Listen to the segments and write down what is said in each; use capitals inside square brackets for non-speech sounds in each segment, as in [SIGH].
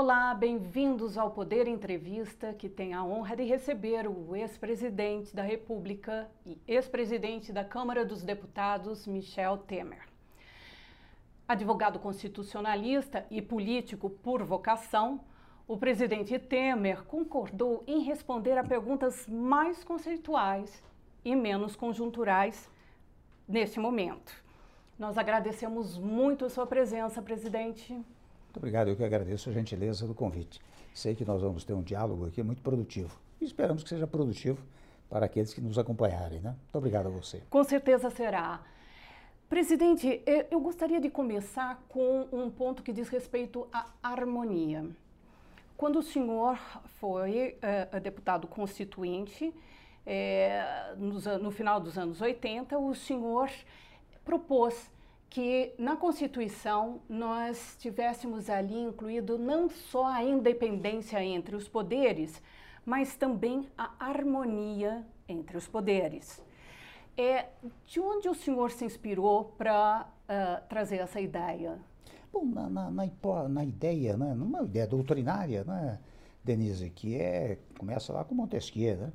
Olá, bem-vindos ao Poder Entrevista, que tem a honra de receber o ex-presidente da República e ex-presidente da Câmara dos Deputados, Michel Temer. Advogado constitucionalista e político por vocação, o presidente Temer concordou em responder a perguntas mais conceituais e menos conjunturais neste momento. Nós agradecemos muito a sua presença, presidente. Muito obrigado, eu que agradeço a gentileza do convite. Sei que nós vamos ter um diálogo aqui muito produtivo e esperamos que seja produtivo para aqueles que nos acompanharem. Né? Muito obrigado a você. Com certeza será. Presidente, eu gostaria de começar com um ponto que diz respeito à harmonia. Quando o senhor foi uh, deputado constituinte, é, no final dos anos 80, o senhor propôs que na Constituição nós tivéssemos ali incluído não só a independência entre os poderes, mas também a harmonia entre os poderes. É, de onde o senhor se inspirou para uh, trazer essa ideia? Bom, na, na, na, na ideia, né, numa ideia doutrinária, né, Denise, que é, começa lá com Montesquieu, né?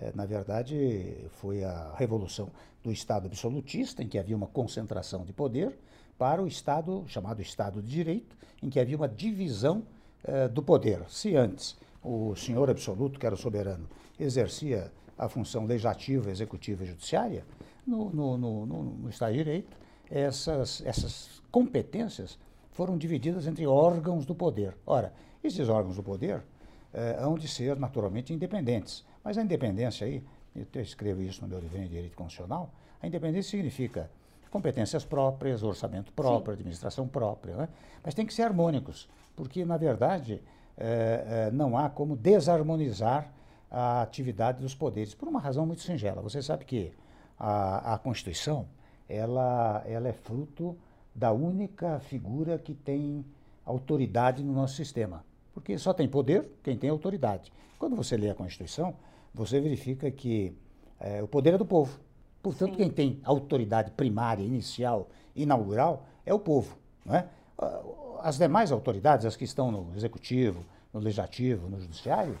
É, na verdade, foi a revolução do Estado absolutista, em que havia uma concentração de poder, para o Estado chamado Estado de Direito, em que havia uma divisão é, do poder. Se antes o senhor absoluto, que era o soberano, exercia a função legislativa, executiva e judiciária, no, no, no, no, Estado de Direito, essas, essas competências foram divididas entre órgãos do poder. Ora, esses órgãos do poder eh, hão de ser naturalmente independentes. Mas a independência aí, eu escrevo isso no meu livro de Direito Constitucional, a independência significa competências próprias, orçamento próprio, Sim. administração própria, né? mas tem que ser harmônicos, porque, na verdade, eh, eh, não há como desarmonizar a atividade dos poderes, por uma razão muito singela. Você sabe que a, a Constituição ela, ela é fruto da única figura que tem autoridade no nosso sistema. Porque só tem poder quem tem autoridade. Quando você lê a Constituição, você verifica que é, o poder é do povo. Portanto, Sim. quem tem autoridade primária, inicial, inaugural, é o povo. Não é? As demais autoridades, as que estão no executivo, no legislativo, no judiciário,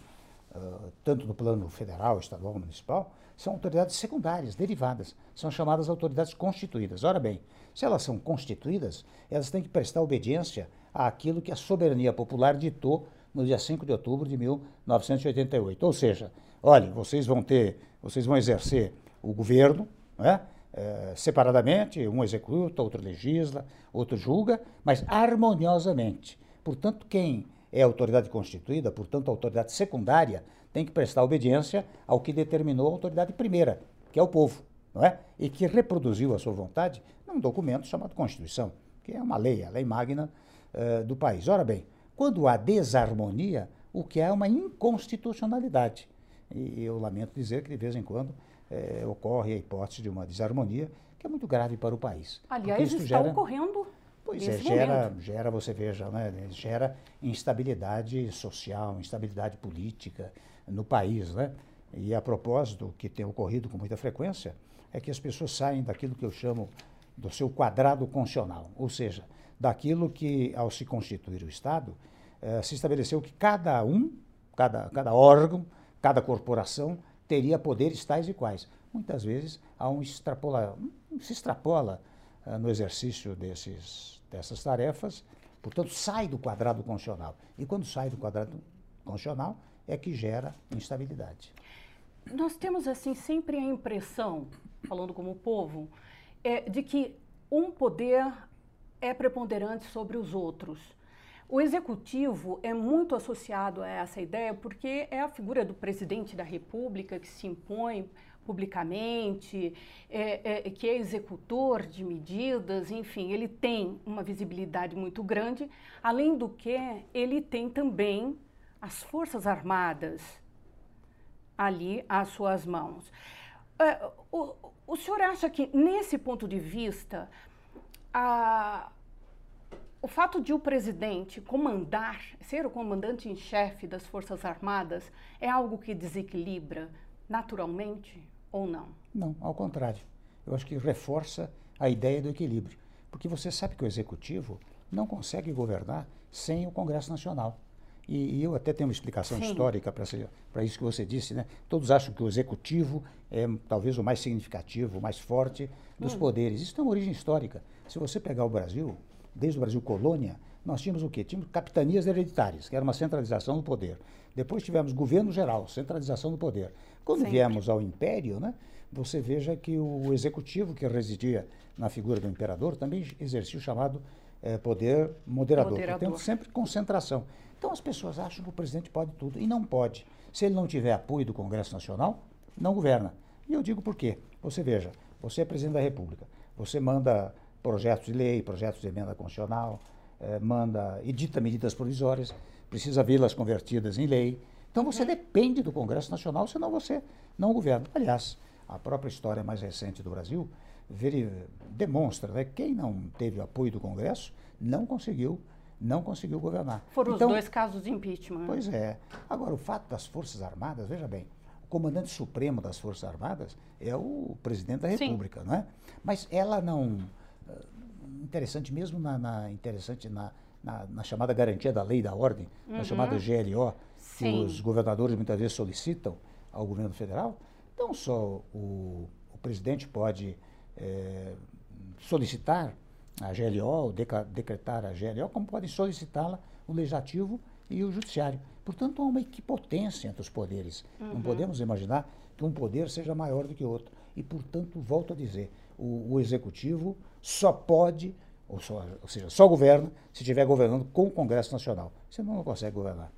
uh, tanto no plano federal, estadual, municipal, são autoridades secundárias, derivadas. São chamadas autoridades constituídas. Ora bem, se elas são constituídas, elas têm que prestar obediência àquilo que a soberania popular ditou no dia 5 de outubro de 1988. Ou seja, olhem, vocês vão ter, vocês vão exercer o governo, né? É, separadamente, um executa, outro legisla, outro julga, mas harmoniosamente. Portanto, quem é autoridade constituída, portanto, a autoridade secundária, tem que prestar obediência ao que determinou a autoridade primeira, que é o povo, não é? E que reproduziu a sua vontade num documento chamado Constituição, que é uma lei, a lei magna uh, do país. Ora bem, quando há desarmonia, o que é uma inconstitucionalidade. E eu lamento dizer que de vez em quando é, ocorre a hipótese de uma desarmonia que é muito grave para o país. Aliás, está gera, ocorrendo. Pois é, gera, gera, você veja, né, gera instabilidade social, instabilidade política no país. Né? E a propósito, o que tem ocorrido com muita frequência é que as pessoas saem daquilo que eu chamo do seu quadrado constitucional, ou seja, daquilo que, ao se constituir o Estado, eh, se estabeleceu que cada um, cada, cada órgão, cada corporação teria poderes tais e quais. Muitas vezes há um extrapola, se extrapola uh, no exercício desses, dessas tarefas, portanto, sai do quadrado constitucional. E quando sai do quadrado constitucional, é que gera instabilidade. Nós temos, assim, sempre a impressão, falando como povo, é, de que um poder é preponderante sobre os outros. O executivo é muito associado a essa ideia porque é a figura do presidente da República que se impõe publicamente, é, é, que é executor de medidas, enfim, ele tem uma visibilidade muito grande. Além do que, ele tem também as Forças Armadas ali às suas mãos. É, o, o senhor acha que, nesse ponto de vista, a o fato de o presidente comandar, ser o comandante em chefe das Forças Armadas, é algo que desequilibra naturalmente ou não? Não, ao contrário. Eu acho que reforça a ideia do equilíbrio. Porque você sabe que o executivo não consegue governar sem o Congresso Nacional. E, e eu até tenho uma explicação Sim. histórica para isso que você disse, né? Todos acham que o executivo é talvez o mais significativo, o mais forte dos hum. poderes. Isso tem uma origem histórica. Se você pegar o Brasil, desde o Brasil colônia, nós tínhamos o quê? Tínhamos capitanias hereditárias, que era uma centralização do poder. Depois tivemos governo geral, centralização do poder. Quando Sempre. viemos ao império, né, você veja que o executivo, que residia na figura do imperador, também exercia o chamado é, poder moderador. moderador. Portanto, sempre concentração. Então as pessoas acham que o presidente pode tudo, e não pode. Se ele não tiver apoio do Congresso Nacional, não governa. E eu digo por quê. Você veja, você é presidente da República, você manda projetos de lei, projetos de emenda constitucional, eh, manda, edita medidas provisórias, precisa vê-las convertidas em lei. Então você uhum. depende do Congresso Nacional, senão você não governa. Aliás, a própria história mais recente do Brasil demonstra né, que quem não teve apoio do Congresso não conseguiu não conseguiu governar. Foram então, os dois casos de impeachment. Pois é. Agora, o fato das Forças Armadas, veja bem, o comandante supremo das Forças Armadas é o presidente da República, Sim. não é? Mas ela não interessante mesmo na, na interessante na, na, na, chamada garantia da lei e da ordem, uhum. na chamada GLO, Sim. que os governadores muitas vezes solicitam ao governo federal, não só o, o presidente pode é, solicitar a GLO, decretar a GLO, como podem solicitá-la o legislativo e o judiciário. Portanto, há uma equipotência entre os poderes. Uhum. Não podemos imaginar que um poder seja maior do que outro. E, portanto, volto a dizer, o, o executivo só pode, ou, só, ou seja, só governa se estiver governando com o Congresso Nacional. Senão não consegue governar.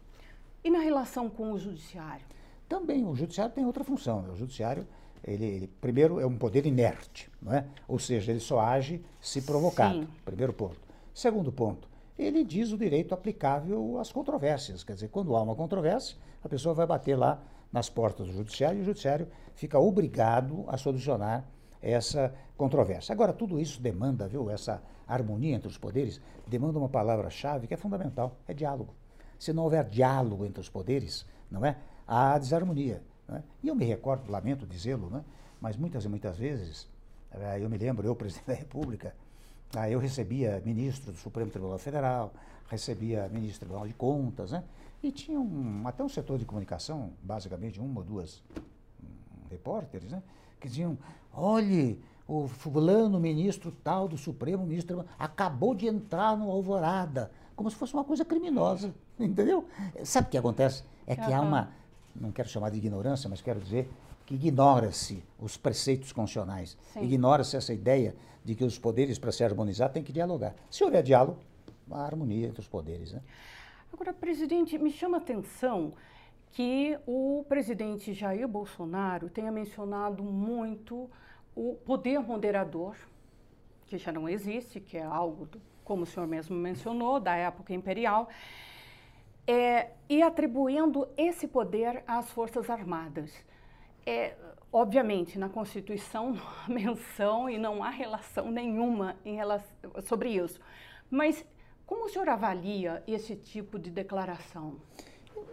E na relação com o Judiciário? Também, o Judiciário tem outra função. Né? O Judiciário, ele, ele, primeiro, é um poder inerte, não é? ou seja, ele só age se provocado. Sim. Primeiro ponto. Segundo ponto, ele diz o direito aplicável às controvérsias. Quer dizer, quando há uma controvérsia, a pessoa vai bater lá nas portas do Judiciário e o Judiciário fica obrigado a solucionar essa controvérsia. Agora, tudo isso demanda, viu, essa harmonia entre os poderes, demanda uma palavra-chave que é fundamental, é diálogo. Se não houver diálogo entre os poderes, não é? Há desarmonia. É? E eu me recordo, lamento dizê-lo, né? mas muitas e muitas vezes, eh, eu me lembro, eu, [LAUGHS] presidente da República, ah, eu recebia ministro do Supremo Tribunal Federal, recebia ministro do Tribunal de Contas, né? e tinha um, até um setor de comunicação, basicamente uma ou duas um, repórteres, né? que diziam, olhe, o fulano, ministro tal do Supremo, ministro, acabou de entrar no Alvorada, como se fosse uma coisa criminosa, [LAUGHS] entendeu? Sabe o que acontece? É que uhum. há uma, não quero chamar de ignorância, mas quero dizer que ignora-se os preceitos constitucionais, ignora-se essa ideia de que os poderes, para se harmonizar, têm que dialogar. Se houver diálogo, há harmonia entre os poderes. Né? Agora, presidente, me chama a atenção que o presidente Jair Bolsonaro tenha mencionado muito o poder moderador, que já não existe, que é algo, do, como o senhor mesmo mencionou, da época imperial, é, e atribuindo esse poder às Forças Armadas. É, obviamente, na Constituição não há [LAUGHS] menção e não há relação nenhuma relação, sobre isso. Mas como o senhor avalia esse tipo de declaração?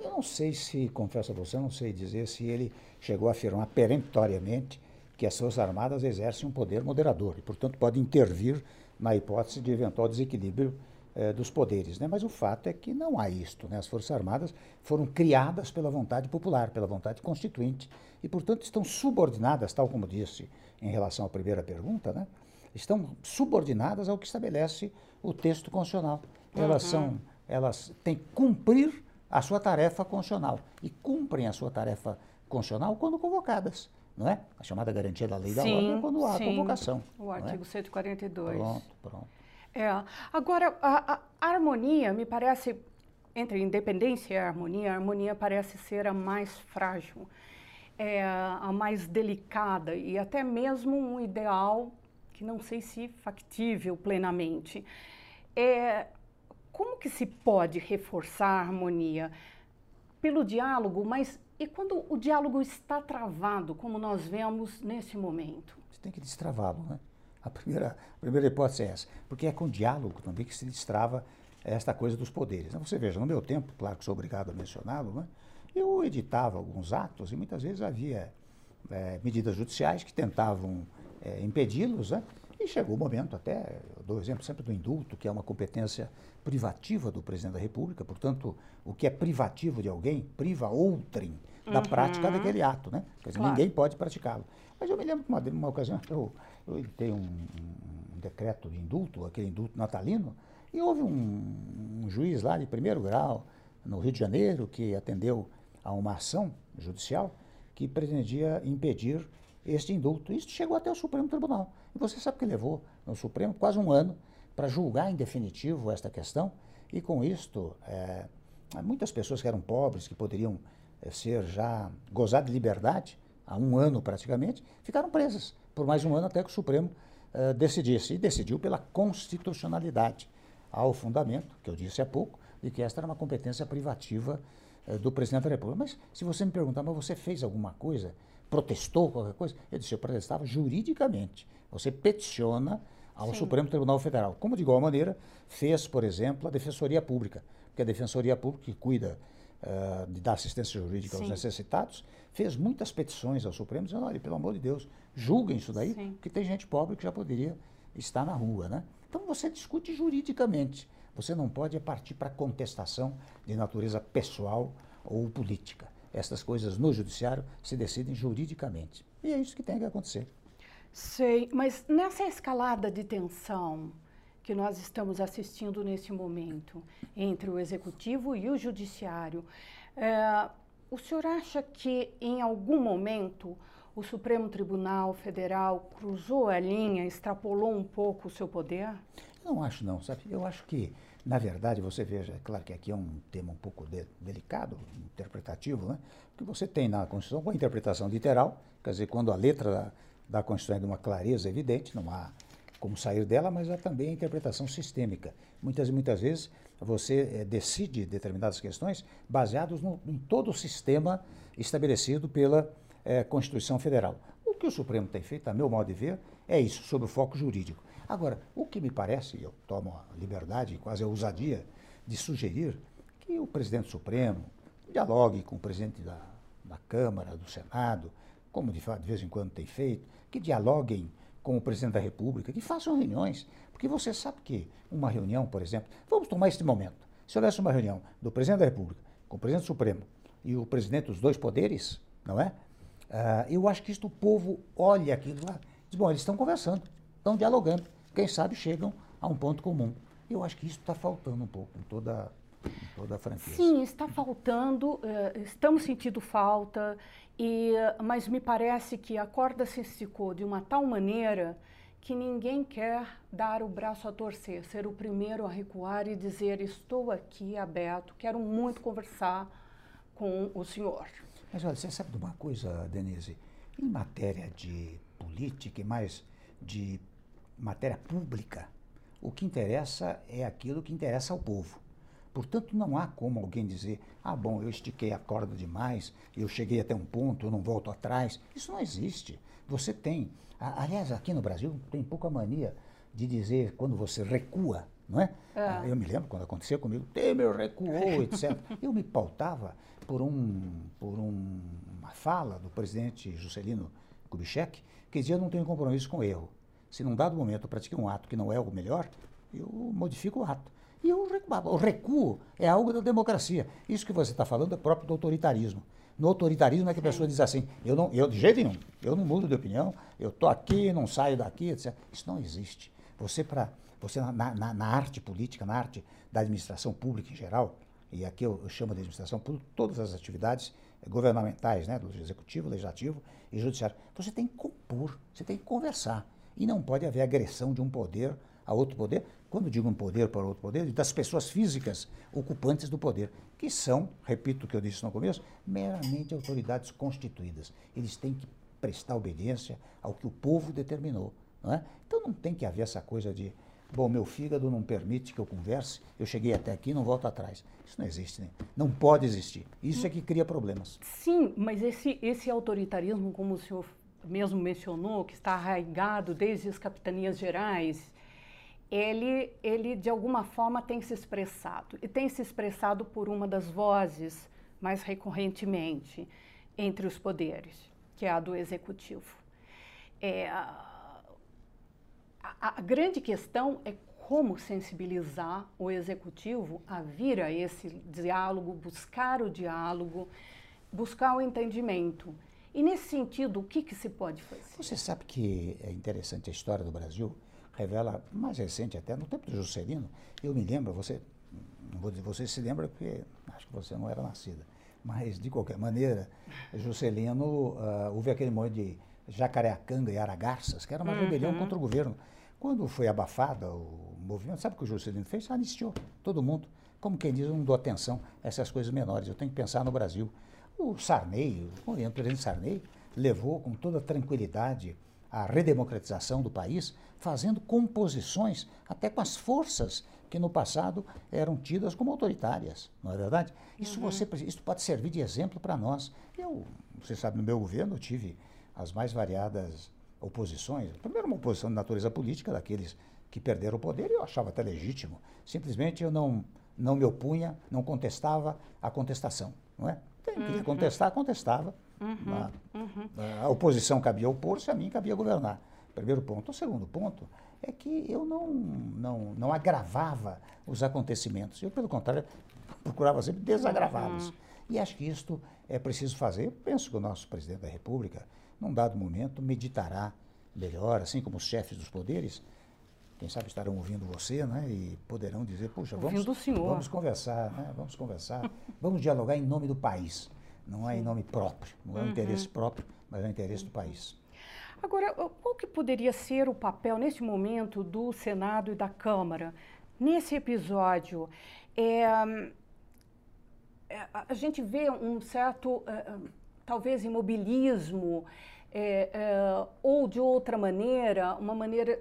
Eu não sei se, confesso a você, não sei dizer se ele chegou a afirmar peremptoriamente que as Forças Armadas exercem um poder moderador e, portanto, pode intervir na hipótese de eventual desequilíbrio eh, dos poderes. Né? Mas o fato é que não há isto. Né? As Forças Armadas foram criadas pela vontade popular, pela vontade constituinte e, portanto, estão subordinadas, tal como disse em relação à primeira pergunta, né? estão subordinadas ao que estabelece o texto constitucional. Elas uhum. são, elas têm que cumprir a sua tarefa constitucional. E cumprem a sua tarefa constitucional quando convocadas. Não é? A chamada garantia da lei da sim, ordem é quando há sim. convocação. O artigo é? 142. Pronto, pronto. É. Agora, a, a, harmonia me parece, entre independência e harmonia, a harmonia parece ser a mais frágil, é, a mais delicada e até mesmo um ideal que não sei se factível plenamente. É, como que se pode reforçar a harmonia? Pelo diálogo, mas e quando o diálogo está travado, como nós vemos nesse momento? Você tem que destravá-lo, né? A primeira, a primeira hipótese é essa, porque é com diálogo também que se destrava esta coisa dos poderes. Você veja, no meu tempo, claro que sou obrigado a mencioná-lo, né? eu editava alguns atos e muitas vezes havia é, medidas judiciais que tentavam é, impedi-los, né? E chegou o momento, até, eu dou o exemplo sempre do indulto, que é uma competência privativa do presidente da República, portanto, o que é privativo de alguém, priva outrem da uhum. prática daquele ato, né? Quer dizer, claro. ninguém pode praticá-lo. Mas eu me lembro que uma, uma ocasião, eu, eu editei um, um, decreto de indulto, aquele indulto natalino, e houve um, um juiz lá de primeiro grau, no Rio de Janeiro, que atendeu a uma ação judicial que pretendia impedir este indulto. Isso chegou até o Supremo Tribunal. E você sabe que levou no Supremo quase um ano para julgar em definitivo esta questão. E com isto, é, muitas pessoas que eram pobres, que poderiam é, ser já gozar de liberdade, há um ano praticamente, ficaram presas por mais um ano até que o Supremo é, decidisse. E decidiu pela constitucionalidade, ao fundamento, que eu disse há pouco, de que esta era uma competência privativa do presidente da República. Mas se você me perguntar, mas você fez alguma coisa? Protestou qualquer coisa? Eu disse, eu protestava juridicamente. Você peticiona ao Sim. Supremo Tribunal Federal. Como de igual maneira fez, por exemplo, a Defensoria Pública, porque a Defensoria Pública que cuida uh, de dar assistência jurídica Sim. aos necessitados, fez muitas petições ao Supremo dizendo, olha, pelo amor de Deus, julguem isso daí, Sim. porque tem gente pobre que já poderia estar na rua, né? Então você discute juridicamente. Você não pode partir para contestação de natureza pessoal ou política. Essas coisas no judiciário se decidem juridicamente. E é isso que tem que acontecer. Sei, mas nessa escalada de tensão que nós estamos assistindo nesse momento entre o executivo e o judiciário, é, o senhor acha que em algum momento o Supremo Tribunal Federal cruzou a linha, extrapolou um pouco o seu poder? Não acho não, sabe? Eu acho que na verdade, você veja, é claro que aqui é um tema um pouco de, delicado, interpretativo, né? porque você tem na Constituição uma interpretação literal, quer dizer, quando a letra da, da Constituição é de uma clareza evidente, não há como sair dela, mas há também a interpretação sistêmica. Muitas e muitas vezes você é, decide determinadas questões baseados no, em todo o sistema estabelecido pela é, Constituição Federal. O que o Supremo tem feito, a meu modo de ver, é isso, sob o foco jurídico. Agora, o que me parece, eu tomo a liberdade, quase a ousadia, de sugerir que o presidente Supremo dialogue com o presidente da, da Câmara, do Senado, como de, de vez em quando tem feito, que dialoguem com o presidente da República, que façam reuniões. Porque você sabe que uma reunião, por exemplo, vamos tomar este momento. Se houvesse uma reunião do presidente da República com o presidente Supremo e o presidente dos dois poderes, não é? Uh, eu acho que isto o povo olha aquilo lá, diz, bom, eles estão conversando, estão dialogando quem sabe chegam a um ponto comum. Eu acho que isso está faltando um pouco em toda, em toda a franqueza. Sim, está faltando, uh, estamos sentindo falta, e, mas me parece que a corda se esticou de uma tal maneira que ninguém quer dar o braço a torcer, ser o primeiro a recuar e dizer: Estou aqui aberto, quero muito conversar com o senhor. Mas olha, você sabe de uma coisa, Denise? Em matéria de política e mais de matéria pública, o que interessa é aquilo que interessa ao povo. Portanto, não há como alguém dizer, ah, bom, eu estiquei a corda demais, eu cheguei até um ponto, eu não volto atrás. Isso não existe. Você tem, aliás, aqui no Brasil tem pouca mania de dizer quando você recua, não é? é. Eu me lembro quando aconteceu comigo, Temer recuou, [LAUGHS] etc. eu me pautava por, um, por um, uma fala do presidente Juscelino Kubitschek, que dizia, eu não tenho compromisso com erro. Se num dado momento eu pratiquei um ato que não é o melhor, eu modifico o ato. E eu recuo. O recuo é algo da democracia. Isso que você está falando é próprio do autoritarismo. No autoritarismo é que a pessoa diz assim, eu não, eu de jeito nenhum, eu não mudo de opinião, eu estou aqui, não saio daqui, etc. Isso não existe. Você, para você na, na, na, arte política, na arte da administração pública em geral, e aqui eu, eu chamo de administração pública todas as atividades governamentais, né, do executivo, legislativo e judiciário, você tem que compor, você tem que conversar. E não pode haver agressão de um poder a outro poder, quando digo um poder para outro poder, das pessoas físicas ocupantes do poder, que são, repito o que eu disse no começo, meramente autoridades constituídas. Eles têm que prestar obediência ao que o povo determinou. Não é? Então não tem que haver essa coisa de, bom, meu fígado não permite que eu converse, eu cheguei até aqui não volto atrás. Isso não existe, né? não pode existir. Isso é que cria problemas. Sim, mas esse, esse autoritarismo, como o senhor mesmo mencionou, que está arraigado desde as capitanias gerais, ele, ele de alguma forma tem se expressado. E tem se expressado por uma das vozes mais recorrentemente entre os poderes, que é a do executivo. É, A grande questão é como sensibilizar o executivo a vir a esse diálogo, buscar o diálogo, buscar o entendimento. E nesse sentido, o que, que se pode fazer? Você sabe que é interessante a história do Brasil, revela, mais recente até, no tempo do Juscelino, eu me lembro, você, não vou dizer, você se lembra porque acho que você não era nascida, mas de qualquer maneira, Juscelino, uh, houve aquele momento de Jacareacanga e Aragarças, que era uma uhum. rebelião contra o governo. Quando foi abafada o movimento, sabe o que o Juscelino fez? Anistiou todo mundo. Como quem diz, eu não dou atenção a essas coisas menores, eu tenho que pensar no Brasil. O Sarney, o presidente Sarney, levou com toda tranquilidade a redemocratização do país, fazendo composições até com as forças que no passado eram tidas como autoritárias, não é verdade? Isso, uhum. você, isso pode servir de exemplo para nós. Eu, você sabe, no meu governo eu tive as mais variadas oposições. Primeiro, uma oposição de natureza política, daqueles que perderam o poder, e eu achava até legítimo. Simplesmente eu não, não me opunha, não contestava a contestação. Não é? Quem queria uhum. contestar, contestava. Uhum. A, uhum. a, oposição cabia opor-se, a mim cabia governar. Primeiro ponto. O segundo ponto é que eu não, não, não agravava os acontecimentos. Eu, pelo contrário, [LAUGHS] procurava sempre desagravá-los. Uhum. E acho que isto é preciso fazer. Eu penso que o nosso presidente da República, num dado momento, meditará melhor, assim como os chefes dos poderes, quem sabe estarão ouvindo você, né? E poderão dizer, puxa, vamos, vamos conversar, né? Vamos conversar, vamos dialogar em nome do país. Não é em nome próprio, não é um uhum. interesse próprio, mas é um interesse do país. Agora, qual que poderia ser o papel, neste momento, do Senado e da Câmara? Nesse episódio, é, é, a gente vê um certo, é, talvez, imobilismo, é, é, ou de outra maneira, uma maneira,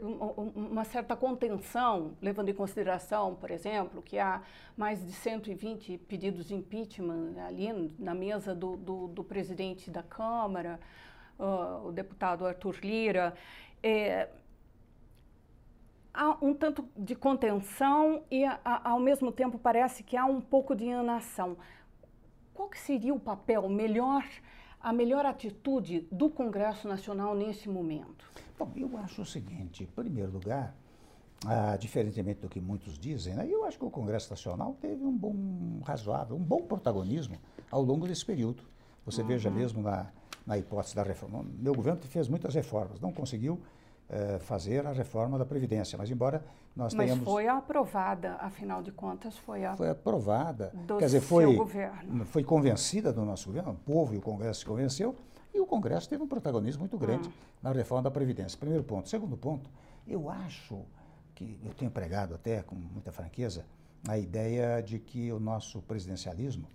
uma certa contenção, levando em consideração, por exemplo, que há mais de 120 pedidos de impeachment ali na mesa do, do, do presidente da Câmara, uh, o deputado Arthur Lira. É, há um tanto de contenção e, a, ao mesmo tempo, parece que há um pouco de inação. Qual que seria o papel melhor a melhor atitude do Congresso Nacional nesse momento? Bom, eu acho o seguinte: em primeiro lugar, ah, diferentemente do que muitos dizem, né, eu acho que o Congresso Nacional teve um bom, razoável, um bom protagonismo ao longo desse período. Você uhum. veja mesmo na, na hipótese da reforma. Meu governo fez muitas reformas, não conseguiu fazer a reforma da Previdência. Mas embora nós mas tenhamos... Mas foi aprovada, afinal de contas, foi a... Foi aprovada. Do Quer dizer, foi, governo. foi convencida do nosso governo, o povo e o Congresso se convenceu, e o Congresso teve um protagonismo muito grande hum. na reforma da Previdência. Primeiro ponto. Segundo ponto, eu acho que, eu tenho pregado até com muita franqueza, a ideia de que o nosso presidencialismo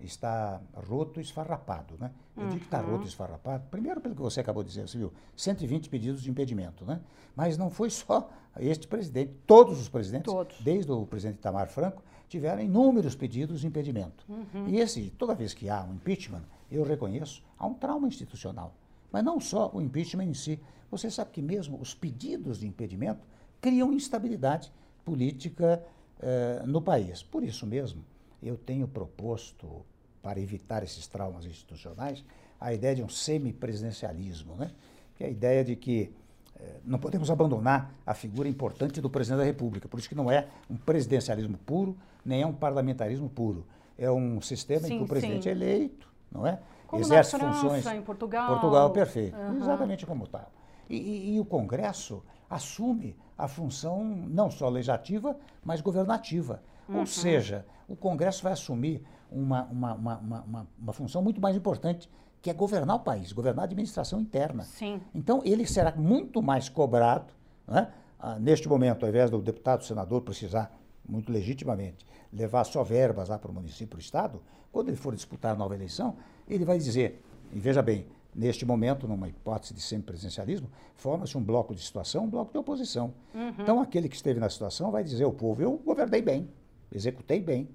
está roto esfarrapado. Né? Eu uhum. digo que está roto e esfarrapado, primeiro pelo que você acabou de dizer, você viu, 120 pedidos de impedimento. Né? Mas não foi só este presidente, todos os presidentes, todos. desde o presidente Itamar Franco, tiveram inúmeros pedidos de impedimento. Uhum. E esse, toda vez que há um impeachment, eu reconheço, há um trauma institucional. Mas não só o impeachment em si. Você sabe que mesmo os pedidos de impedimento criam instabilidade política eh, no país. Por isso mesmo, eu tenho proposto, para evitar esses traumas institucionais, a ideia de um semipresidencialismo, né? que é a ideia de que eh, não podemos abandonar a figura importante do presidente da República. Por isso que não é um presidencialismo puro, nem é um parlamentarismo puro. É um sistema sim, em que o presidente sim. é eleito, não é? Como Exerce na França, funções. em Portugal. Portugal, perfeito. Uhum. Exatamente como tal. E, e, e o Congresso assume a função não só legislativa, mas governativa. Uhum. Ou seja, o Congresso vai assumir uma, uma, uma, uma, uma função muito mais importante, que é governar o país, governar a administração interna. Sim. Então, ele será muito mais cobrado, né? ah, neste momento, ao invés do deputado, senador precisar, muito legitimamente, levar só verbas lá para o município, para o Estado, quando ele for disputar a nova eleição, ele vai dizer, e veja bem, neste momento, numa hipótese de semipresidencialismo, forma-se um bloco de situação, um bloco de oposição. Uhum. Então, aquele que esteve na situação vai dizer ao povo, eu governei bem, executei bem,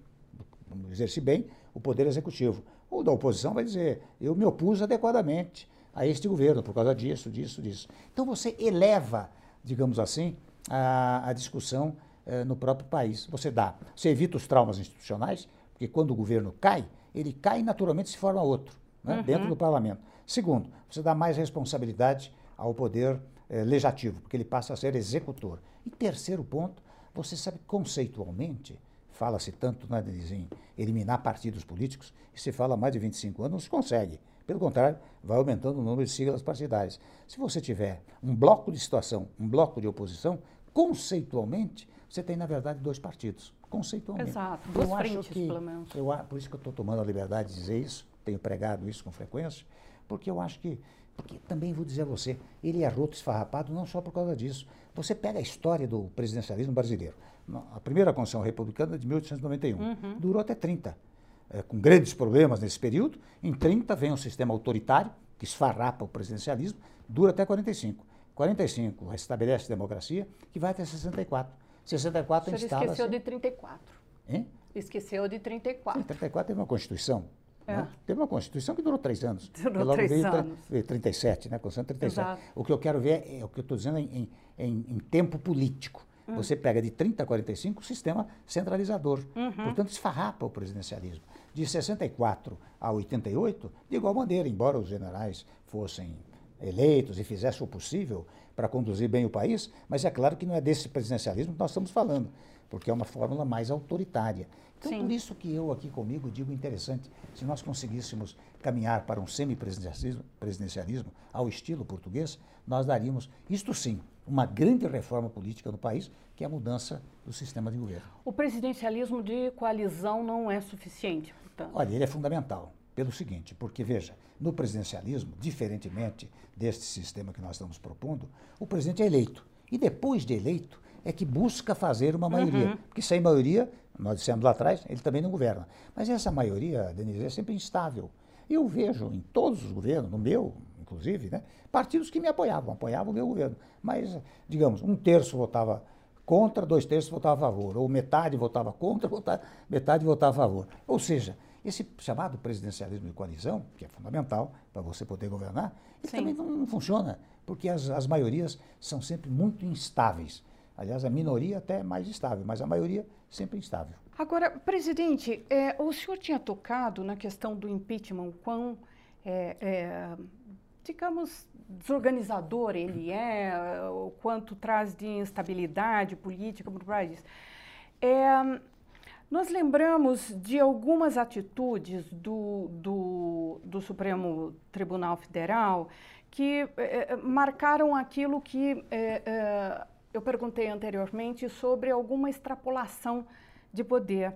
exerci bem o poder executivo. O da oposição vai dizer, eu me opus adequadamente a este governo por causa disso, disso, disso. Então você eleva, digamos assim, a, a discussão eh, no próprio país. Você dá, você evita os traumas institucionais, porque quando o governo cai, ele cai e naturalmente se forma outro, né, uhum. dentro do parlamento. Segundo, você dá mais responsabilidade ao poder é, legislativo, porque ele passa a ser executor. E terceiro ponto, você sabe conceitualmente, fala-se tanto né, em eliminar partidos políticos, e se fala há mais de 25 anos, não se consegue. Pelo contrário, vai aumentando o número de siglas partidárias. Se você tiver um bloco de situação, um bloco de oposição, conceitualmente, você tem, na verdade, dois partidos. Conceitualmente. Exato, duas eu frentes, que, pelo menos. Eu, por isso que eu estou tomando a liberdade de dizer isso, tenho pregado isso com frequência, porque eu acho que porque também vou dizer a você, ele é roto, esfarrapado, não só por causa disso. Você pega a história do presidencialismo brasileiro. A primeira Constituição Republicana é de 1891. Uhum. Durou até 30. É, com grandes problemas nesse período. Em 30 vem um sistema autoritário, que esfarrapa o presidencialismo, dura até 45. 45 restabelece a democracia, que vai até 64. 64 instala. esqueceu de 34. Hein? Esqueceu de 34. Sim, 34 teve uma Constituição. É. Né? Teve uma Constituição que durou três anos. [LAUGHS] Durou logo três veio anos. 37, né? Constituição 37. Exato. O que eu quero ver é o que eu estou dizendo em, em, em, tempo político. Hum. Você pega de 30 a 45 o sistema centralizador. Uhum. Portanto, esfarrapa o presidencialismo. De 64 a 88, de igual maneira, embora os generais fossem eleitos e fizessem o possível para conduzir bem o país, mas é claro que não é desse presidencialismo que nós estamos falando, porque é uma fórmula mais autoritária. Então, Sim. por isso que eu aqui comigo digo interessante, se nós conseguíssemos caminhar para um semipresidencialismo presidencialismo ao estilo português, nós daríamos, isto sim, uma grande reforma política no país, que é a mudança do sistema de governo. O presidencialismo de coalizão não é suficiente, portanto? Olha, ele é fundamental, pelo seguinte, porque, veja, no presidencialismo, diferentemente deste sistema que nós estamos propondo, o presidente é eleito. E depois de eleito, é que busca fazer uma maioria. Uhum. Porque sem maioria, nós dissemos lá atrás, ele também não governa. Mas essa maioria, Denise, é sempre instável. Eu vejo em todos os governos, no meu, inclusive, né, partidos que me apoiavam, apoiavam o meu governo. Mas, digamos, um terço votava contra, dois terços votavam a favor, ou metade votava contra, [LAUGHS] metade votava a favor. Ou seja, esse chamado presidencialismo de coalizão, que é fundamental para você poder governar, ele Sim. também não, não, funciona, porque as, as maiorias são sempre muito instáveis. Aliás, a minoria até é mais estável, mas a maioria sempre instável. Agora, presidente, é, o senhor tinha tocado na questão do impeachment, quão, é, é, digamos, desorganizador ele é, o quanto traz de instabilidade política para o país. É, nós lembramos de algumas atitudes do, do, do Supremo Tribunal Federal que é, é marcaram aquilo que é, é, eu perguntei anteriormente sobre alguma extrapolação de poder.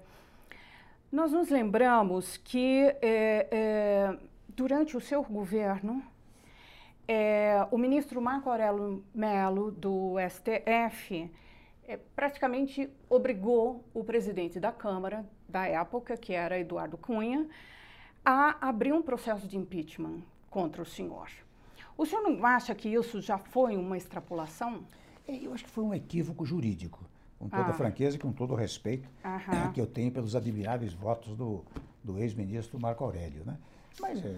Nós nos lembramos que é, durante o seu governo, é, o ministro Marco Aurélio Melo, do STF, é, praticamente obrigou o presidente da Câmara, da época, que era Eduardo Cunha, a abrir um processo de impeachment contra o senhor. O senhor não acha que isso já foi uma extrapolação? É, eu acho que foi um equívoco jurídico, com toda ah. franqueza e com todo o respeito Aham. que eu tenho pelos admiráveis votos do, do ex-ministro Marco Aurélio. Né? Mas é,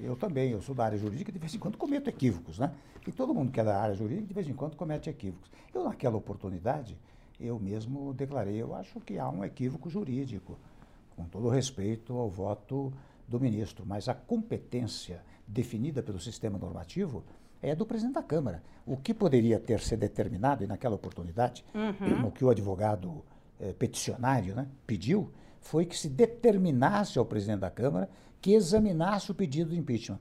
eu também, eu sou da área jurídica, de vez em quando cometo equívocos. Né? E todo mundo que é da área jurídica, de vez em quando comete equívocos. Eu, naquela oportunidade, eu mesmo declarei, eu acho que há um equívoco jurídico, com todo o respeito ao voto do ministro, mas a competência definida pelo sistema normativo é do presidente da Câmara. O que poderia ter sido determinado, e naquela oportunidade, uhum. o que o advogado eh, peticionário né, pediu, foi que se determinasse ao presidente da Câmara que examinasse o pedido de impeachment.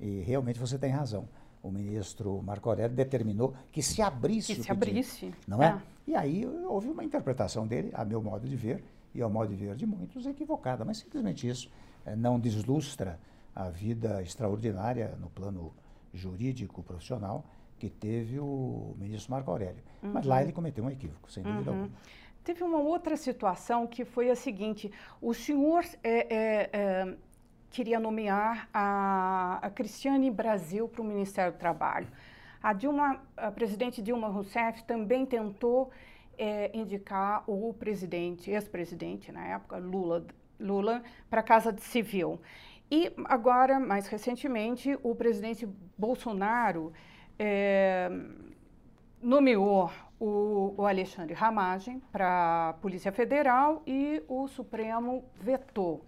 E realmente você tem razão. O ministro Marco Aurélio determinou que se abrisse que o se pedido, abrisse. Não é? é? E aí houve uma interpretação dele, a meu modo de ver, e ao modo de ver de muitos, equivocada. Mas simplesmente isso eh, não deslustra a vida extraordinária no plano jurídico profissional que teve o ministro Marco Aurélio. Uhum. Mas lá uhum. ele cometeu um equívoco, sem dúvida uhum. alguma. Teve uma outra situação que foi a seguinte: o senhor é, é, é, queria nomear a, a Cristiane Brasil para o Ministério do Trabalho. A Dilma, a presidente Dilma Rousseff também tentou é, indicar o presidente, ex-presidente na época, Lula, Lula para a Casa de Civil. E agora, mais recentemente, o presidente Bolsonaro é, nomeou o, o, Alexandre Ramagem para a Polícia Federal e o Supremo vetou.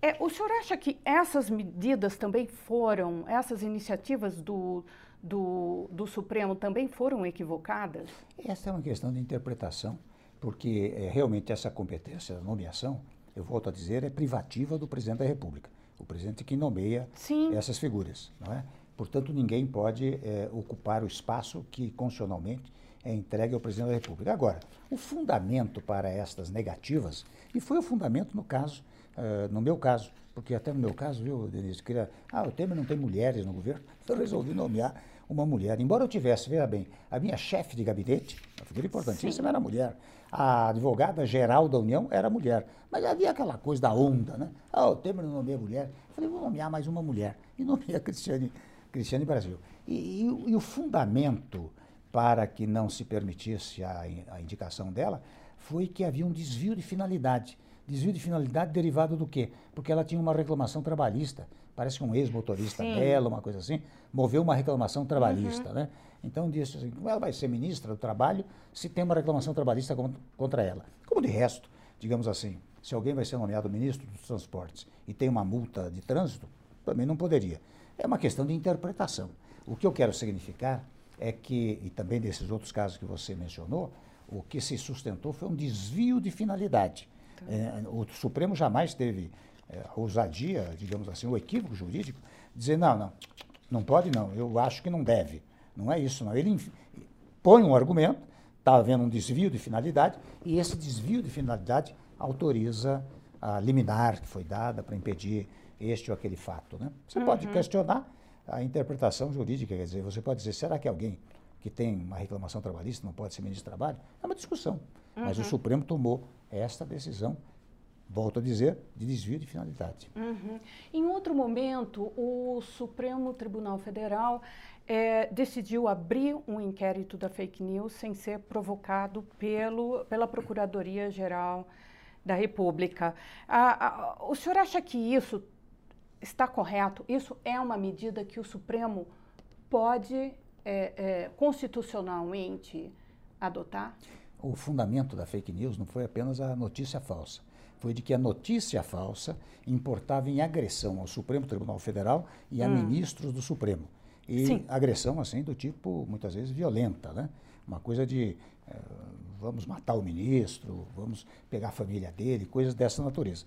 É, o senhor acha que essas medidas também foram, essas iniciativas do, do, do Supremo também foram equivocadas? Essa é uma questão de interpretação, porque é, realmente essa competência nomeação, eu volto a dizer, é privativa do presidente da República. O presidente que nomeia Sim. essas figuras, não é? Portanto, ninguém pode é, ocupar o espaço que constitucionalmente é entregue ao presidente da República. Agora, o fundamento para estas negativas, e foi o fundamento no caso, uh, no meu caso, porque até no meu caso, viu, Denise, queria, ah, o Temer não tem mulheres no governo, [LAUGHS] eu resolvi nomear uma mulher. Embora eu tivesse, veja bem, a minha chefe de gabinete, uma figura importantíssima, Sim. era mulher. A advogada-geral da União era mulher. Mas havia aquela coisa da onda, né? Ah, o Temer não nomeia mulher. Eu falei, vou nomear mais uma mulher. E [LAUGHS] nomeei a Cristiane, Cristiane Brasil. E, e, e o fundamento para que não se permitisse a, a indicação dela foi que havia um desvio de finalidade. Desvio de finalidade derivado do quê? Porque ela tinha uma reclamação trabalhista. Parece que um ex-motorista dela, uma coisa assim, moveu uma reclamação trabalhista, uhum. né? Então disse assim, como ela vai ser ministra do trabalho se tem uma reclamação trabalhista contra, contra ela? Como de resto, digamos assim, se alguém vai ser nomeado ministro dos transportes e tem uma multa de trânsito, também não poderia. É uma questão de interpretação. O que eu quero significar é que, e também desses outros casos que você mencionou, o que se sustentou foi um desvio de finalidade. Tá. É, o Supremo jamais teve é, a ousadia, digamos assim, o equívoco jurídico, dizer, não, não, não pode não, eu acho que não deve. Não é isso, não. Ele põe um argumento, está havendo um desvio de finalidade, e esse desvio de finalidade autoriza a liminar que foi dada para impedir este ou aquele fato. Né? Você uhum. pode questionar a interpretação jurídica, quer dizer, você pode dizer, será que alguém que tem uma reclamação trabalhista não pode ser ministro do Trabalho? É uma discussão. Uhum. Mas o uhum. Supremo tomou esta decisão, volto a dizer, de desvio de finalidade. Uhum. Em outro momento, o Supremo Tribunal Federal é, decidiu abrir um inquérito da fake news sem ser provocado pelo, pela Procuradoria-Geral da República. o senhor acha que isso está correto? Isso é uma medida que o Supremo pode é, é, constitucionalmente adotar? O fundamento da fake news não foi apenas a notícia falsa. Foi de que a notícia falsa importava em agressão ao Supremo Tribunal Federal e a hum. ministros do Supremo. E Sim. agressão, assim, do tipo, muitas vezes, violenta, né? Uma coisa de uh, vamos matar o ministro, vamos pegar a família dele, coisas dessa natureza.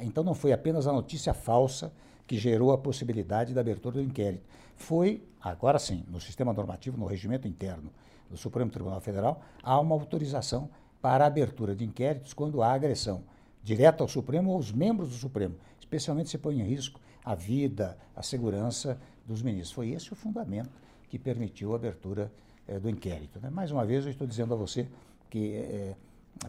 Então não foi apenas a notícia falsa que gerou a possibilidade da abertura do inquérito. Foi, agora sim, no sistema normativo, no regimento interno do Supremo Tribunal Federal, há uma autorização para a abertura de inquéritos quando há agressão direta ao Supremo ou aos membros do Supremo, especialmente se põe em risco a vida, a segurança dos ministros. Foi esse o fundamento que permitiu a abertura eh, do inquérito. Né? Mais uma vez, eu estou dizendo a você que, eh,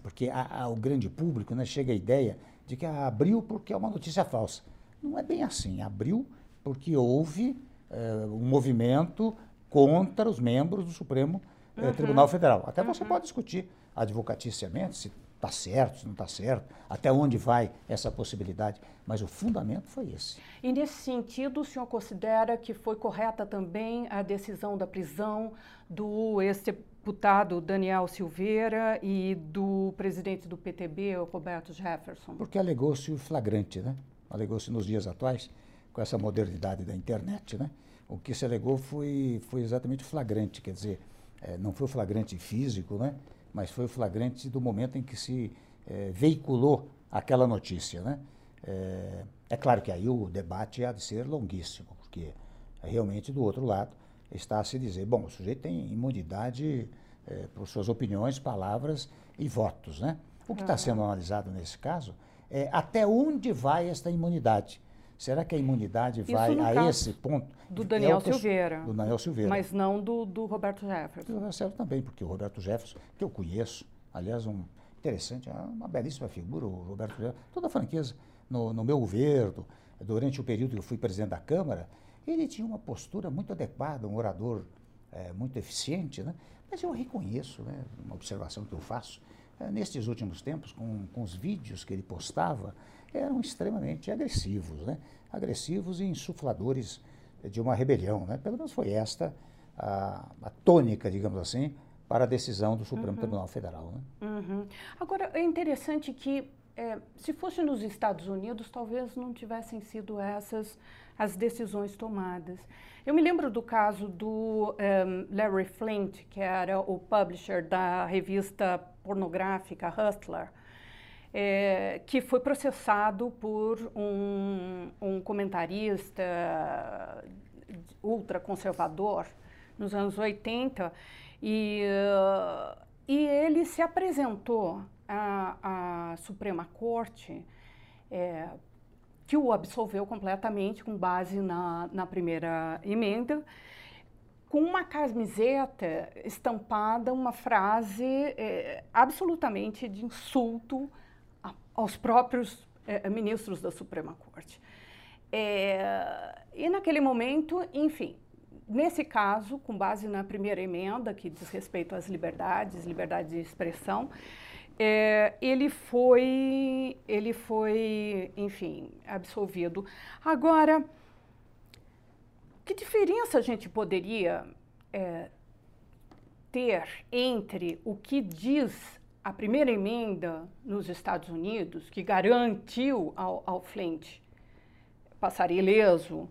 porque ao grande público né, chega a ideia de que abriu porque é uma notícia falsa. Não é bem assim. Abriu porque houve eh, um movimento contra os membros do Supremo eh, uhum. Tribunal Federal. Até uhum. você pode discutir advocaticiamente se está certo, se não está certo, até onde vai essa possibilidade, mas o fundamento foi esse. E nesse sentido, o senhor considera que foi correta também a decisão da prisão do ex-deputado Daniel Silveira e do presidente do PTB, Roberto Jefferson? Porque alegou-se o flagrante, né? Alegou-se nos dias atuais, com essa modernidade da internet, né? O que se alegou foi, foi exatamente o flagrante, quer dizer, é, não foi o flagrante físico, né? mas foi o flagrante do momento em que se é, veiculou aquela notícia. Né? É, é, claro que aí o debate há de ser longuíssimo, porque realmente do outro lado está a se dizer, bom, o sujeito tem imunidade é, por suas opiniões, palavras e votos. Né? O que está sendo analisado nesse caso é até onde vai esta imunidade. Será que a imunidade vai a esse ponto? Do Daniel é Silveira. Do Daniel Silveira. Mas não do, do Roberto Jefferson. Do Roberto também, porque o Roberto Jefferson, que eu conheço, aliás, um interessante, é uma belíssima figura, o Roberto Jefferson, toda a franqueza, no, no meu governo, durante o período que eu fui presidente da Câmara, ele tinha uma postura muito adequada, um orador é, muito eficiente, né? Mas eu reconheço, né, uma observação que eu faço, é, nestes últimos tempos, com, com os vídeos que ele postava, eram extremamente agressivos, né? agressivos e insufladores de uma rebelião. Né? Pelo menos foi esta a, a tônica, digamos assim, para a decisão do Supremo uhum. Tribunal Federal. Né? Uhum. Agora, é interessante que, é, se fosse nos Estados Unidos, talvez não tivessem sido essas as decisões tomadas. Eu me lembro do caso do um, Larry Flint, que era o publisher da revista pornográfica Hustler, é, que foi processado por um, um comentarista ultraconservador nos anos 80 e, uh, e ele se apresentou à, à Suprema Corte é, que o absolveu completamente com base na, na primeira emenda com uma camiseta estampada uma frase é, absolutamente de insulto aos próprios é, ministros da Suprema Corte. É, e naquele momento, enfim, nesse caso, com base na primeira emenda, que diz respeito às liberdades, liberdade de expressão, é, ele foi, ele foi, enfim, absolvido. Agora, que diferença a gente poderia é, ter entre o que diz a primeira emenda nos Estados Unidos, que garantiu ao, ao Flint passar ileso,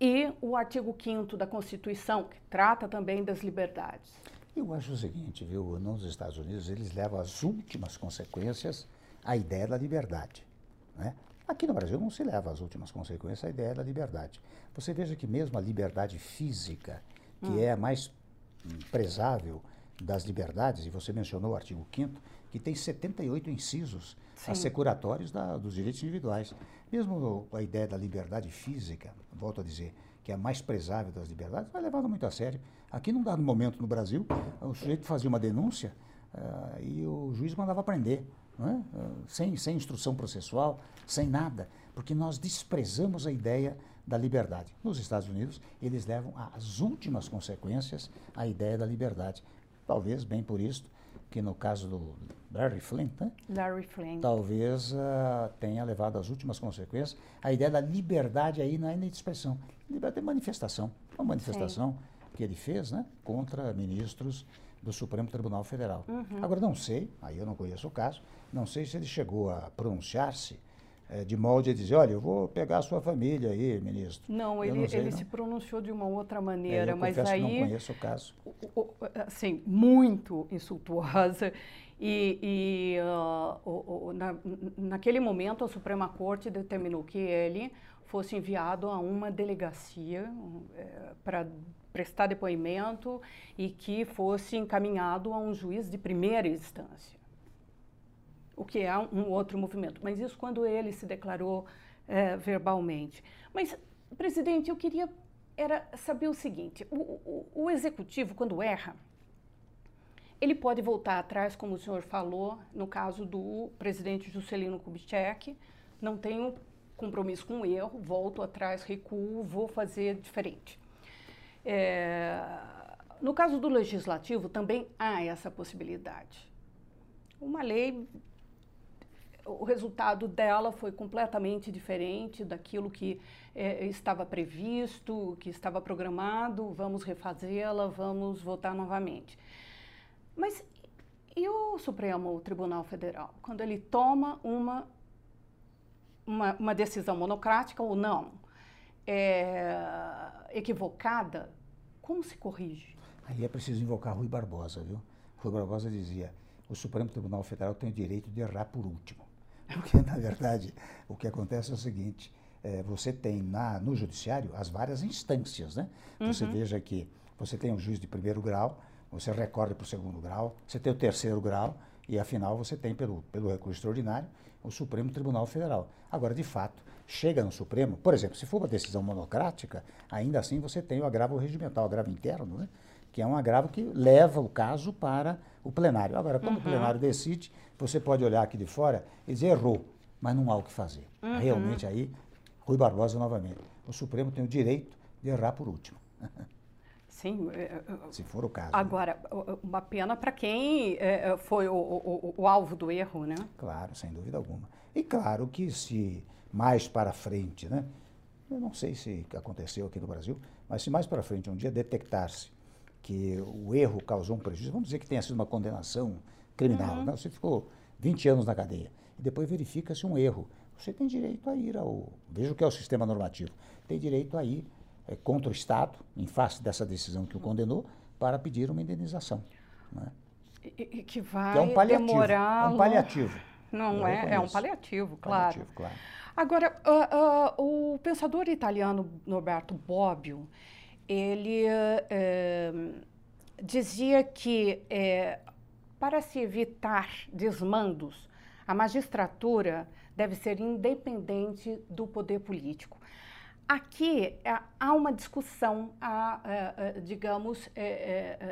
e o artigo 5 da Constituição, que trata também das liberdades. Eu acho o seguinte, viu? Nos Estados Unidos, eles levam as últimas consequências à ideia da liberdade. Né? Aqui no Brasil não se leva às últimas consequências à ideia da liberdade. Você veja que mesmo a liberdade física, que hum. é a mais prezável das liberdades, e você mencionou o artigo 5 que tem 78 incisos Sim. assecuratórios da, dos direitos individuais. Mesmo a ideia da liberdade física, volto a dizer, que é a mais prezável das liberdades, vai levada muito a sério. Aqui, num dado momento no Brasil, o sujeito fazia uma denúncia uh, e o juiz mandava prender, uh, sem, sem instrução processual, sem nada, porque nós desprezamos a ideia da liberdade. Nos Estados Unidos, eles levam às últimas consequências a ideia da liberdade. Talvez, bem por isso, que no caso do Larry Flint, né? Larry Flint. Talvez uh, tenha levado às últimas consequências a ideia da liberdade aí não é nem de expressão, liberdade de manifestação. Uma manifestação Sim. Que ele fez né, contra ministros do Supremo Tribunal Federal. Uhum. Agora, não sei, aí eu não conheço o caso, não sei se ele chegou a pronunciar-se é, de molde a dizer, olha, eu vou pegar a sua família aí, ministro. Não, ele, não sei, ele não. se pronunciou de uma outra maneira, é, mas aí... não conheço o caso. Assim, muito insultuosa. [LAUGHS] E, e uh, o, o, na, naquele momento a Suprema Corte determinou que ele fosse enviado a uma delegacia é, para prestar depoimento e que fosse encaminhado a um juiz de primeira instância o que é um outro movimento. Mas isso quando ele se declarou é, verbalmente. Mas, presidente, eu queria era saber o seguinte: o, o, o, executivo, quando erra, ele pode voltar atrás, como o senhor falou, no caso do presidente Juscelino Kubitschek, não tenho compromisso com o erro, volto atrás, recuo, vou fazer diferente. É, no caso do legislativo, também há essa possibilidade. Uma lei o resultado dela foi completamente diferente daquilo que é, estava previsto, que estava programado. Vamos refazê-la, vamos votar novamente. Mas e o Supremo Tribunal Federal, quando ele toma uma, uma, uma decisão monocrática ou não, é, equivocada, como se corrige? Aí é preciso invocar Rui Barbosa, viu? Rui Barbosa dizia: o Supremo Tribunal Federal tem o direito de errar por último. Porque, na verdade, o que acontece é o seguinte: é, você tem na, no judiciário as várias instâncias, né? Uhum. Você veja que você tem o juiz de primeiro grau, você recorre para o segundo grau, você tem o terceiro grau, e afinal você tem, pelo, pelo recurso extraordinário, o Supremo Tribunal Federal. Agora, de fato, chega no Supremo, por exemplo, se for uma decisão monocrática, ainda assim você tem o agravo regimental, o agravo interno, né? que é um agravo que leva o caso para o plenário. Agora, como uhum. o plenário decide, você pode olhar aqui de fora e dizer errou, mas não há o que fazer. Uhum. Realmente aí, Rui Barbosa novamente. O Supremo tem o direito de errar por último. [LAUGHS] Sim. É, é, Se for o caso. Né? Agora, né? uma pena para quem é, foi o, o, o, alvo do erro, né? Claro, sem dúvida alguma. E claro que se mais para frente, né? Eu não sei se aconteceu aqui no Brasil, mas se mais para frente um dia detectar-se que o erro causou um prejuízo, vamos dizer que tenha sido uma condenação criminal, uhum. né? você ficou 20 anos na cadeia, e depois verifica-se um erro. você tem direito a ir ao. Veja o que é o sistema normativo. Tem direito a ir é, contra o Estado, em face dessa decisão que o condenou, para pedir uma indenização. Né? E, e que vai que é um paliativo, demorar. É um paliativo. Não é? É um paliativo, claro. Paliativo, claro. Agora, uh, uh, o pensador italiano Norberto Bobbio, ele uh, dizia que eh, para se evitar desmandos, a magistratura deve ser independente do poder político. Aqui é, há uma discussão, há, é, é, digamos,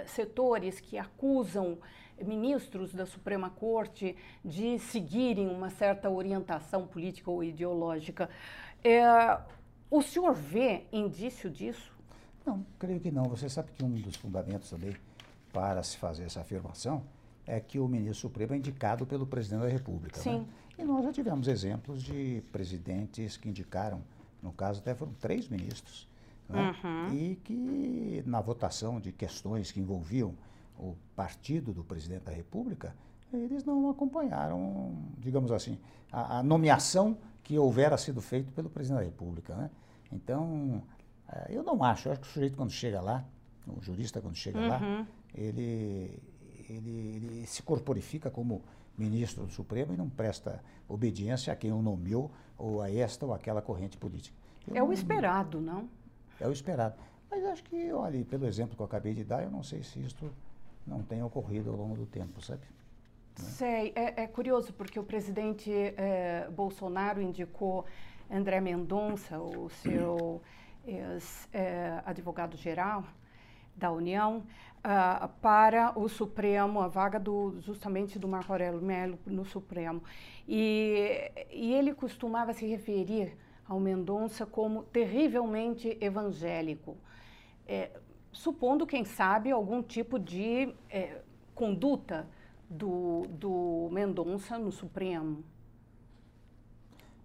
setores que acusam ministros da Suprema Corte de seguirem uma certa orientação política ou ideológica. o senhor vê indício disso? Não, creio que não. Você sabe que um dos fundamentos também para se fazer essa afirmação é que o ministro supremo é indicado pelo presidente da República. Né? Sim. Né? E nós já tivemos exemplos de presidentes que indicaram no caso, até foram três ministros. Né? Uhum. E que, na votação de questões que envolviam o partido do presidente da República, eles não acompanharam, digamos assim, a, a nomeação que houvera sido feita pelo presidente da República. Né? Então, eh, eu não acho, eu acho que o sujeito, quando chega lá, o jurista, quando chega uhum. lá, ele, ele, ele se corporifica como ministro do Supremo e não presta obediência a quem o nomeou ou a esta ou aquela corrente política. Eu é o esperado, não? É o esperado. Mas acho que, olha, pelo exemplo que eu acabei de dar, eu não sei se isto não tem ocorrido ao longo do tempo, sabe? Né? Sei, é, é, curioso porque o presidente é, Bolsonaro indicou André Mendonça, o seu é, advogado-geral da União, uh, para o Supremo, a vaga do, justamente do Marco Aurélio Melo no Supremo. E, e ele costumava se referir ao Mendonça como terrivelmente evangélico, é, supondo, quem sabe, algum tipo de é, conduta do, do Mendonça no Supremo.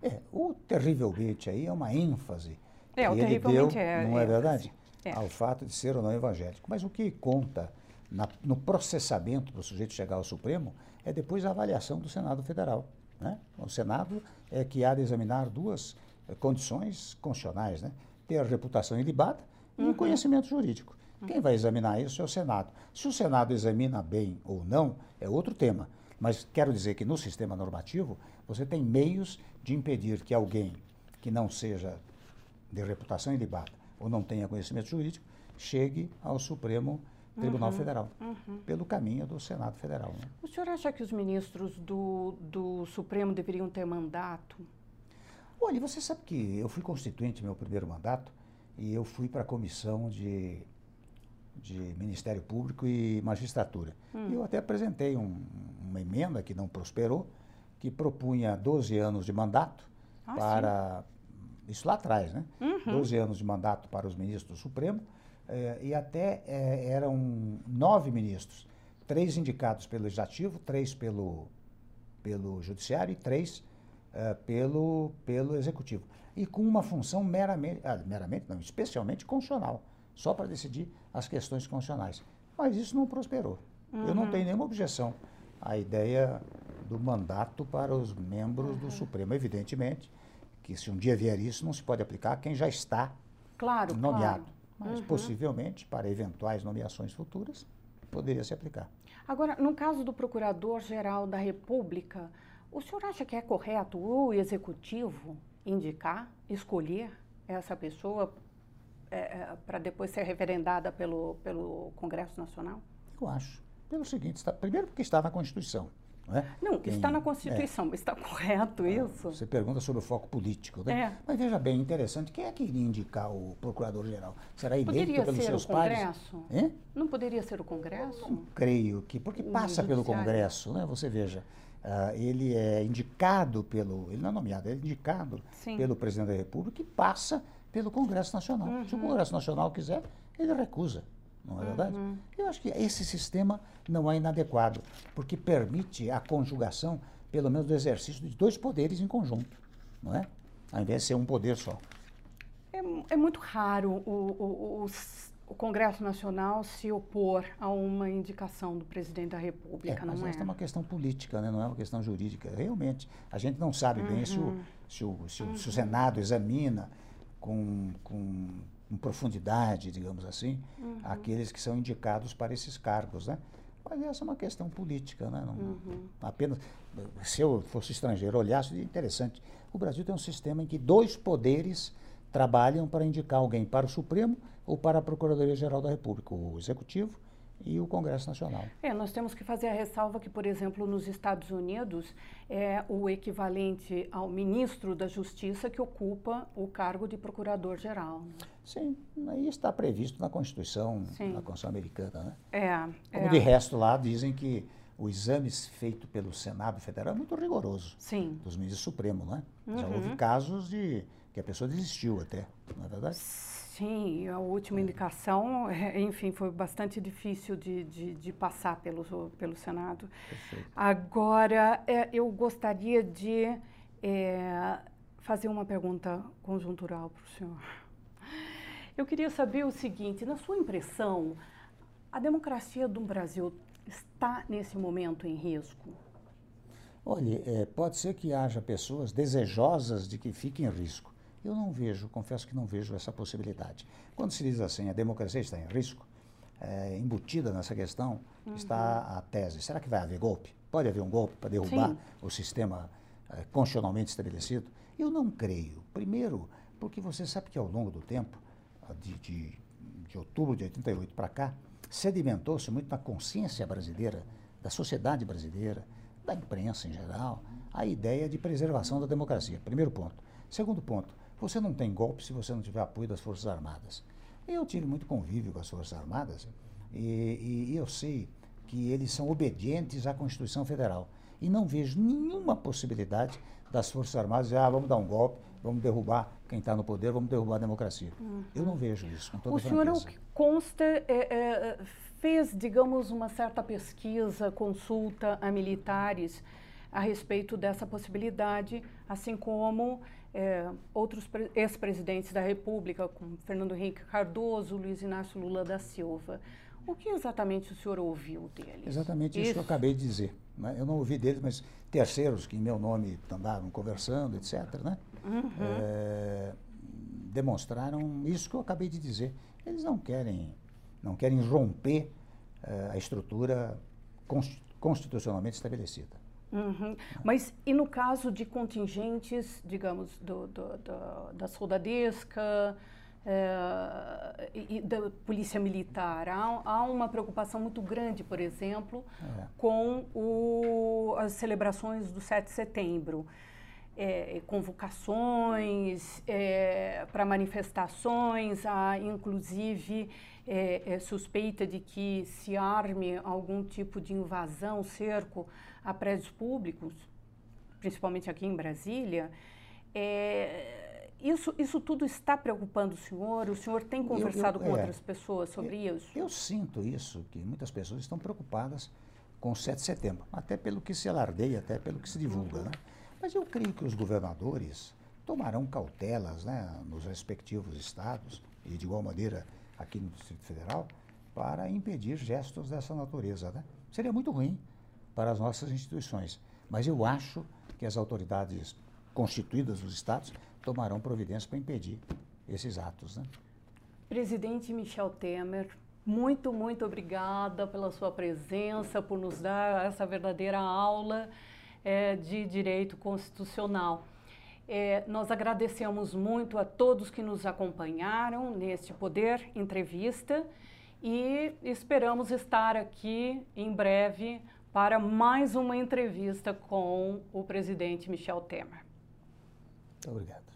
É, o terrivelmente aí é uma ênfase é, que ele deu, é, não é, é verdade? É. Ao fato de ser ou não evangélico. Mas o que conta na, no processamento do sujeito chegar ao Supremo é depois a avaliação do Senado Federal. Né? O Senado é que há de examinar duas eh, condições constitucionais, né? ter a reputação ilibada e uhum. o conhecimento jurídico. Uhum. Quem vai examinar isso é o Senado. Se o Senado examina bem ou não, é outro tema. Mas quero dizer que no sistema normativo, você tem meios de impedir que alguém que não seja de reputação ilibada ou não tenha conhecimento jurídico chegue ao Supremo Tribunal uhum, Federal, uhum. pelo caminho do Senado Federal. Né? O senhor acha que os ministros do, do Supremo deveriam ter mandato? Olha, você sabe que eu fui constituinte meu primeiro mandato e eu fui para a comissão de, de Ministério Público e Magistratura. Hum. Eu até apresentei um, uma emenda que não prosperou, que propunha 12 anos de mandato ah, para. Sim. Isso lá atrás, né? Uhum. 12 anos de mandato para os ministros do Supremo eh, e até eh, eram nove ministros, três indicados pelo Legislativo, três pelo, pelo Judiciário e três eh, pelo, pelo Executivo. E com uma função meramente, ah, meramente não, especialmente constitucional, só para decidir as questões constitucionais. Mas isso não prosperou. Uhum. Eu não uhum. tenho nenhuma objeção à ideia do mandato para os membros uhum. do Supremo. Evidentemente que se um dia vier isso, não se pode aplicar a quem já está claro, nomeado. Claro mas uhum. possivelmente para eventuais nomeações futuras poderia se aplicar. Agora, no caso do Procurador-Geral da República, o senhor acha que é correto o executivo indicar, escolher essa pessoa é, é, para depois ser referendada pelo, pelo Congresso Nacional? Eu acho. Pelo seguinte, está, primeiro porque está na Constituição. Não, é? não Quem, está na Constituição, é, está correto isso? Você pergunta sobre o foco político, né? É. Mas veja bem, interessante, quem é que iria indicar o procurador-geral? Será eleito poderia pelos seus pares? Congresso? Não poderia ser o Congresso? Não creio que, porque passa pelo Congresso, né? Você veja, uh, ele é indicado pelo, ele não é nomeado, ele é indicado Sim. pelo presidente da República e passa pelo Congresso Nacional. Uhum. Se o Congresso Nacional quiser, ele recusa não é verdade? Uhum. Eu acho que esse sistema não é inadequado, porque permite a conjugação, pelo menos, do exercício de dois poderes em conjunto, não é? Ao invés de ser um poder só. É, é muito raro o, o, o, o Congresso Nacional se opor a uma indicação do presidente da República, é, não mas é? essa é uma questão política, né? não é uma questão jurídica. Realmente, a gente não sabe bem se, o, se, o, se, o, se o Senado examina com, com, com profundidade, digamos assim, aqueles que são indicados para esses cargos, né? Mas essa é uma questão política, né? Não, Uhum. Apenas, se eu fosse estrangeiro, olhasse, seria interessante. O Brasil tem um sistema em que dois poderes trabalham para indicar alguém para o Supremo ou para a Procuradoria-Geral da República, o Executivo e o Congresso Nacional. É, nós temos que fazer a ressalva que, por exemplo, nos Estados Unidos, é o equivalente ao ministro da Justiça que ocupa o cargo de procurador-geral. né? Sim, aí está previsto na Constituição, Sim. na Constituição Americana, né? É, Como é. de resto lá dizem que o exame feito pelo Senado Federal é muito rigoroso, Sim. dos ministros supremos, né? Já Uhum. houve casos de que a pessoa desistiu até, não é verdade? Sim, a última indicação, é, [LAUGHS] enfim, foi bastante difícil de, de, de passar pelo, pelo Senado. Perfeito. Agora, é, eu gostaria de é, fazer uma pergunta conjuntural para o senhor. Eu queria saber o seguinte: na sua impressão, a democracia do Brasil está nesse momento em risco? Olha, é, pode ser que haja pessoas desejosas de que fique em risco. Eu não vejo, confesso que não vejo essa possibilidade. Quando se diz assim, a democracia está em risco, é, embutida nessa questão está a tese. Será que vai haver golpe? Pode haver um golpe para derrubar Sim. o sistema é, constitucionalmente estabelecido? Eu não creio. Primeiro, porque você sabe que ao longo do tempo, de, de, de outubro de 88 para cá, sedimentou-se muito na consciência brasileira, da sociedade brasileira, da imprensa em geral, a ideia de preservação da democracia. Primeiro ponto. Segundo ponto, você não tem golpe se você não tiver apoio das Forças Armadas. Eu tive muito convívio com as Forças Armadas e, e- e eu sei que eles são obedientes à Constituição Federal. E não vejo nenhuma possibilidade das Forças Armadas dizer, ah, vamos dar um golpe, vamos derrubar quem está no poder, vamos derrubar a democracia. Eu não vejo isso, com toda O senhor, franqueza. que consta, é, é, fez, digamos, uma certa pesquisa, consulta a militares a respeito dessa possibilidade, assim como é, outros pre- ex-presidentes da República, como Fernando Henrique Cardoso, Luiz Inácio Lula da Silva. O que exatamente o senhor ouviu deles? Exatamente isso, que eu acabei de dizer. né? Eu não ouvi deles, mas terceiros que em meu nome andaram conversando, etc., né? Uhum. Eh, demonstraram isso que eu acabei de dizer. Eles não querem, não querem romper eh, a estrutura cons- constitucionalmente estabelecida. Uhum. Mas e no caso de contingentes, digamos, do, do- do- da soldadesca e, e da polícia militar, há, há uma preocupação muito grande, por exemplo, É. com o- as celebrações do 7 de setembro. Eh, convocações para manifestações, há inclusive eh, eh, suspeita de que se arme algum tipo de invasão, cerco a prédios públicos, principalmente aqui em Brasília. É, isso, isso tudo está preocupando o senhor? O senhor tem Eu- conversado eu- com é. outras pessoas sobre isso? Eu sinto isso, que muitas pessoas estão preocupadas com o 7 de setembro, até pelo que se alardeia, até pelo que se divulga. Né? Mas eu creio que os governadores tomarão cautelas né, nos respectivos estados, e de igual maneira aqui no Distrito Federal, para impedir gestos dessa natureza. Né? Seria muito ruim para as nossas instituições, mas eu acho que as autoridades constituídas dos estados tomarão providências para impedir esses atos. Né? Presidente Michel Temer, muito, muito obrigada pela sua presença, por nos dar essa verdadeira aula eh, de direito constitucional. Eh, nós agradecemos muito a todos que nos acompanharam neste Poder Entrevista e esperamos estar aqui em breve para mais uma entrevista com o presidente Michel Temer. Obrigado.